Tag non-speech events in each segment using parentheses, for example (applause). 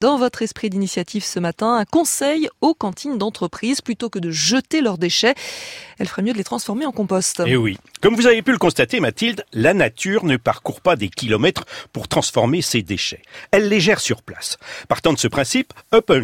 Dans votre esprit d'initiative ce matin, un conseil aux cantines d'entreprise plutôt que de jeter leurs déchets, elle ferait mieux de les transformer en compost. Et eh oui. Comme vous avez pu le constater, Mathilde, la nature ne parcourt pas des kilomètres pour transformer ses déchets. Elle les gère sur place. Partant de ce principe,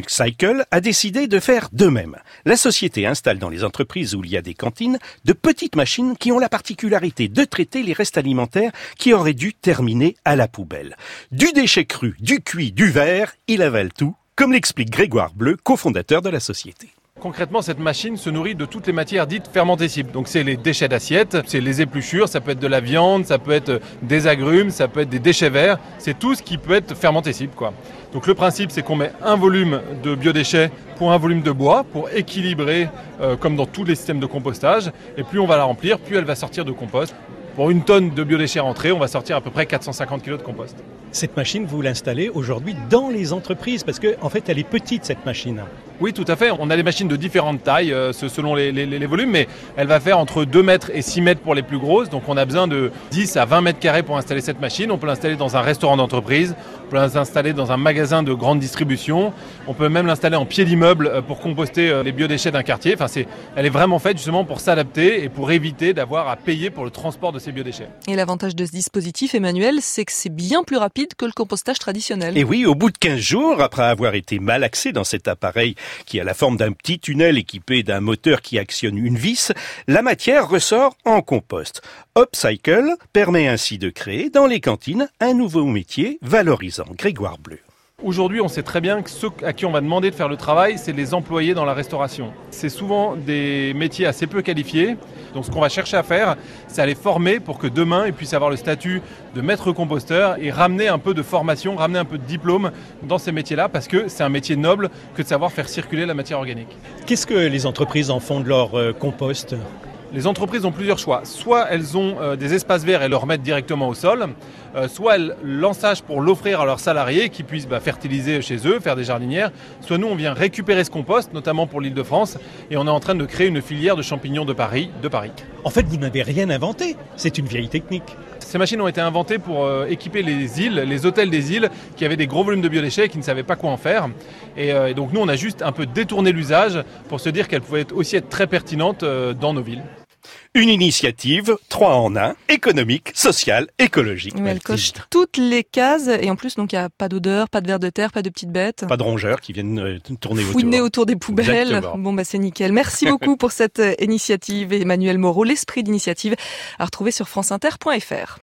Cycle a décidé de faire de même. La société installe dans les entreprises où il y a des cantines de petites machines qui ont la particularité de traiter les restes alimentaires qui auraient dû terminer à la poubelle. Du déchet cru, du cuit, du verre, il avale tout, comme l'explique Grégoire Bleu, cofondateur de la société. Concrètement, cette machine se nourrit de toutes les matières dites fermentescibles. Donc c'est les déchets d'assiette, c'est les épluchures, ça peut être de la viande, ça peut être des agrumes, ça peut être des déchets verts. C'est tout ce qui peut être fermentescible. Quoi. Donc le principe, c'est qu'on met un volume de biodéchets pour un volume de bois, pour équilibrer, euh, comme dans tous les systèmes de compostage. Et plus on va la remplir, plus elle va sortir de compost. Pour une tonne de biodéchets rentrés, on va sortir à peu près 450 kg de compost. Cette machine, vous l'installez aujourd'hui dans les entreprises parce qu'en en fait, elle est petite cette machine. Oui, tout à fait. On a des machines de différentes tailles euh, selon les, volumes, mais elle va faire entre 2 mètres et 6 mètres pour les plus grosses. Donc on a besoin de 10 à 20 mètres carrés pour installer cette machine. On peut l'installer dans un restaurant d'entreprise, on peut l'installer dans un magasin de grande distribution, on peut même l'installer en pied d'immeuble euh, pour composter euh, les biodéchets d'un quartier. Enfin, c'est, elle est vraiment faite justement pour s'adapter et pour éviter d'avoir à payer pour le transport de ces biodéchets. Et l'avantage de ce dispositif, Emmanuel, c'est que c'est bien plus rapide que le compostage traditionnel. Et oui, au bout de 15 jours, après avoir été malaxé dans cet appareil qui a la forme d'un petit tunnel équipé d'un moteur qui actionne une vis, la matière ressort en compost. Upcycle permet ainsi de créer dans les cantines un nouveau métier valorisant. Grégoire Bleu. Aujourd'hui, on sait très bien que ceux à qui on va demander de faire le travail, c'est les employés dans la restauration. C'est souvent des métiers assez peu qualifiés. Donc ce qu'on va chercher à faire, c'est à les former pour que demain, ils puissent avoir le statut de maître composteur et ramener un peu de formation, ramener un peu de diplôme dans ces métiers-là, parce que c'est un métier noble que de savoir faire circuler la matière organique. Qu'est-ce que les entreprises en font de leur euh, compost? Les entreprises ont plusieurs choix. Soit elles ont euh, des espaces verts et le remettent directement au sol, euh, soit elles l'ensagent pour l'offrir à leurs salariés qui puissent bah, fertiliser chez eux, faire des jardinières, soit nous on vient récupérer ce compost, notamment pour l'île de France, et on est en train de créer une filière de champignons de Paris. De Paris. En fait, vous n'avez rien inventé, c'est une vieille technique. Ces machines ont été inventées pour euh, équiper les îles, les hôtels des îles, qui avaient des gros volumes de biodéchets et qui ne savaient pas quoi en faire. Et, et donc nous, on a juste un peu détourné l'usage pour se dire qu'elles pouvaient aussi être très pertinentes dans nos villes. Une initiative, trois en un, économique, sociale, écologique. elle coche toutes les cases et en plus donc il n'y a pas d'odeur, pas de verre de terre, pas de petites bêtes. Pas de rongeurs qui viennent euh, tourner Fouiner autour. autour des poubelles. Bon bah c'est nickel. Merci (laughs) beaucoup pour cette euh, initiative Emmanuel Moreau, l'esprit d'initiative à retrouver sur franceinter.fr.